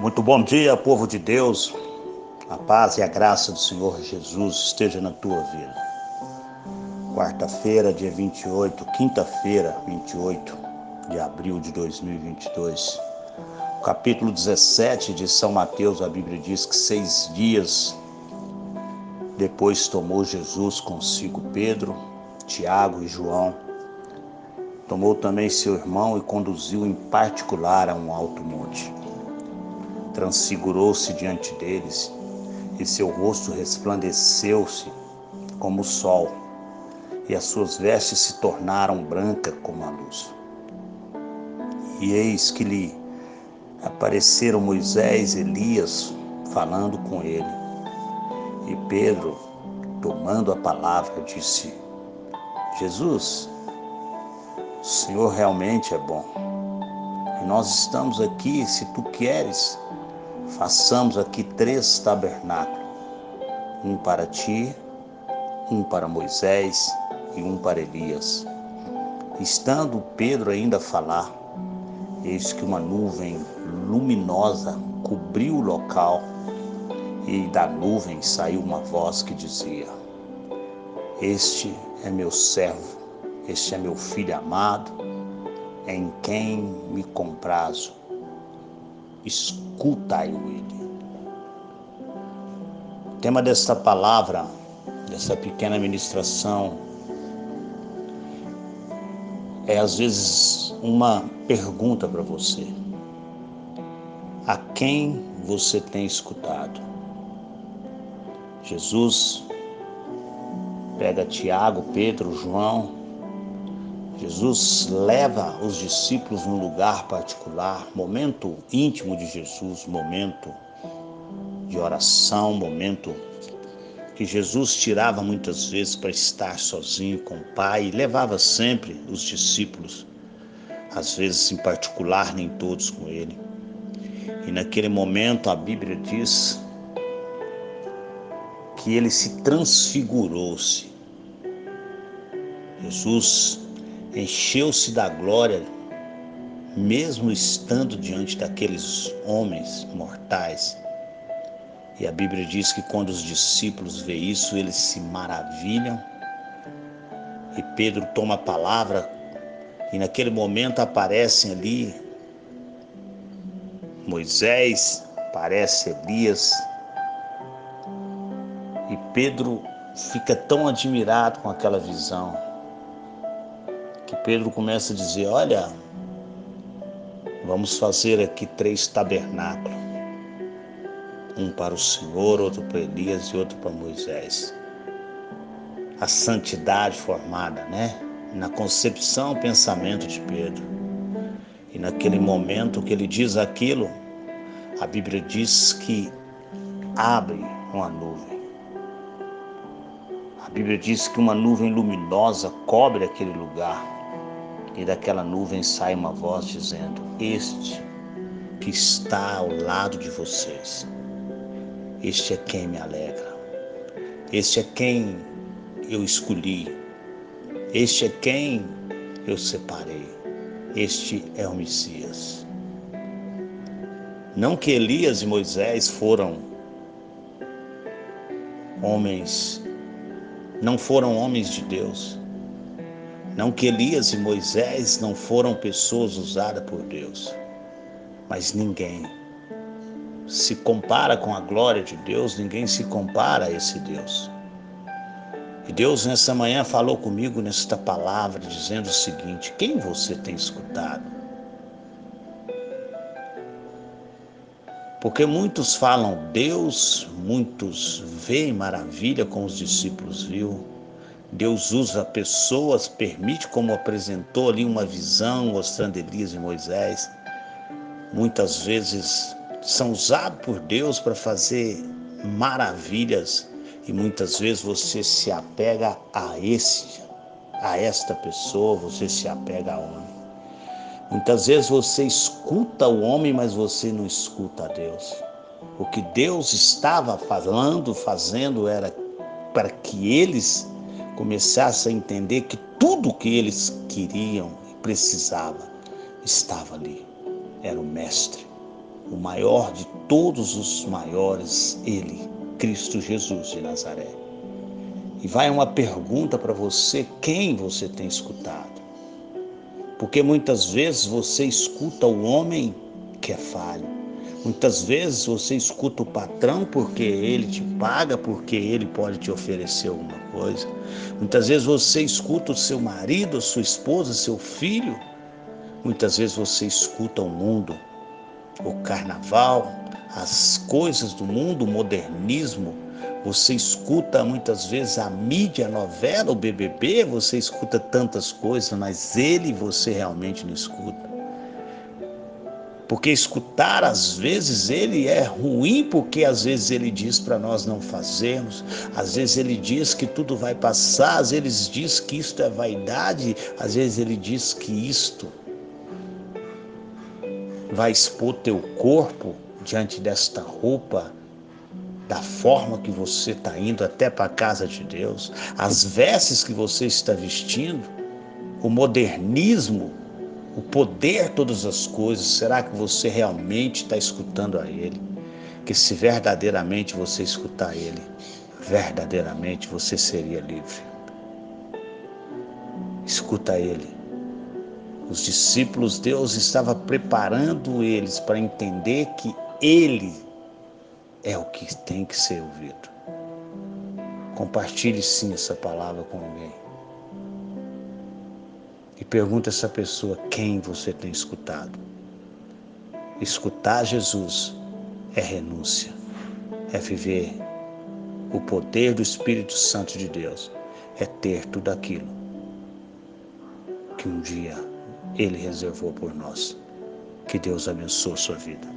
Muito bom dia, povo de Deus. A paz e a graça do Senhor Jesus esteja na tua vida. Quarta-feira, dia 28, quinta-feira, 28 de abril de 2022. O capítulo 17 de São Mateus, a Bíblia diz que seis dias depois tomou Jesus consigo Pedro, Tiago e João. Tomou também seu irmão e conduziu em particular a um alto monte transfigurou-se diante deles, e seu rosto resplandeceu-se como o sol, e as suas vestes se tornaram brancas como a luz. E eis que lhe apareceram Moisés e Elias falando com ele. E Pedro, tomando a palavra, disse: Jesus, o Senhor realmente é bom. E nós estamos aqui, se tu queres, façamos aqui três tabernáculos: um para ti, um para Moisés e um para Elias. Estando Pedro ainda a falar, eis que uma nuvem luminosa cobriu o local e da nuvem saiu uma voz que dizia: Este é meu servo, este é meu filho amado, em quem me comprazo escutai-o ele. O tema desta palavra, dessa pequena ministração, é às vezes uma pergunta para você. A quem você tem escutado? Jesus pega Tiago, Pedro, João, Jesus leva os discípulos num lugar particular, momento íntimo de Jesus, momento de oração, momento que Jesus tirava muitas vezes para estar sozinho com o Pai e levava sempre os discípulos, às vezes em particular, nem todos com ele. E naquele momento a Bíblia diz que ele se transfigurou-se. Jesus encheu-se da glória, mesmo estando diante daqueles homens mortais. E a Bíblia diz que quando os discípulos veem isso, eles se maravilham. E Pedro toma a palavra, e naquele momento aparecem ali Moisés, aparece Elias. E Pedro fica tão admirado com aquela visão que Pedro começa a dizer: Olha, vamos fazer aqui três tabernáculos: um para o Senhor, outro para Elias e outro para Moisés. A santidade formada, né? Na concepção, pensamento de Pedro. E naquele momento que ele diz aquilo, a Bíblia diz que abre uma nuvem. A Bíblia diz que uma nuvem luminosa cobre aquele lugar e daquela nuvem sai uma voz dizendo: Este que está ao lado de vocês, este é quem me alegra, este é quem eu escolhi, este é quem eu separei, este é o Messias. Não que Elias e Moisés foram homens, não foram homens de Deus, não que Elias e Moisés não foram pessoas usadas por Deus, mas ninguém se compara com a glória de Deus, ninguém se compara a esse Deus. E Deus nessa manhã falou comigo nesta palavra, dizendo o seguinte: quem você tem escutado? Porque muitos falam Deus, muitos veem maravilha como os discípulos viu, Deus usa pessoas, permite, como apresentou ali uma visão, mostrando Elias e Moisés. Muitas vezes são usados por Deus para fazer maravilhas e muitas vezes você se apega a esse, a esta pessoa, você se apega a homem. Muitas vezes você escuta o homem, mas você não escuta a Deus. O que Deus estava falando, fazendo era para que eles começasse a entender que tudo que eles queriam e precisavam estava ali. Era o Mestre, o maior de todos os maiores, Ele, Cristo Jesus de Nazaré. E vai uma pergunta para você: quem você tem escutado? Porque muitas vezes você escuta o homem que é falho. Muitas vezes você escuta o patrão porque ele te paga, porque ele pode te oferecer alguma coisa. Muitas vezes você escuta o seu marido, a sua esposa, seu filho. Muitas vezes você escuta o mundo, o carnaval, as coisas do mundo, o modernismo. Você escuta muitas vezes a mídia, a novela, o BBB, você escuta tantas coisas, mas ele você realmente não escuta. Porque escutar às vezes ele é ruim, porque às vezes ele diz para nós não fazermos, às vezes ele diz que tudo vai passar, às vezes diz que isto é vaidade, às vezes ele diz que isto vai expor teu corpo diante desta roupa, da forma que você está indo até para a casa de Deus, as vestes que você está vestindo, o modernismo, o poder, todas as coisas, será que você realmente está escutando a Ele? Que se verdadeiramente você escutar Ele, verdadeiramente você seria livre. Escuta Ele os discípulos, Deus estava preparando eles para entender que Ele é o que tem que ser ouvido. Compartilhe sim essa palavra com alguém. Pergunta essa pessoa quem você tem escutado. Escutar Jesus é renúncia, é viver o poder do Espírito Santo de Deus, é ter tudo aquilo que um dia ele reservou por nós. Que Deus abençoe sua vida.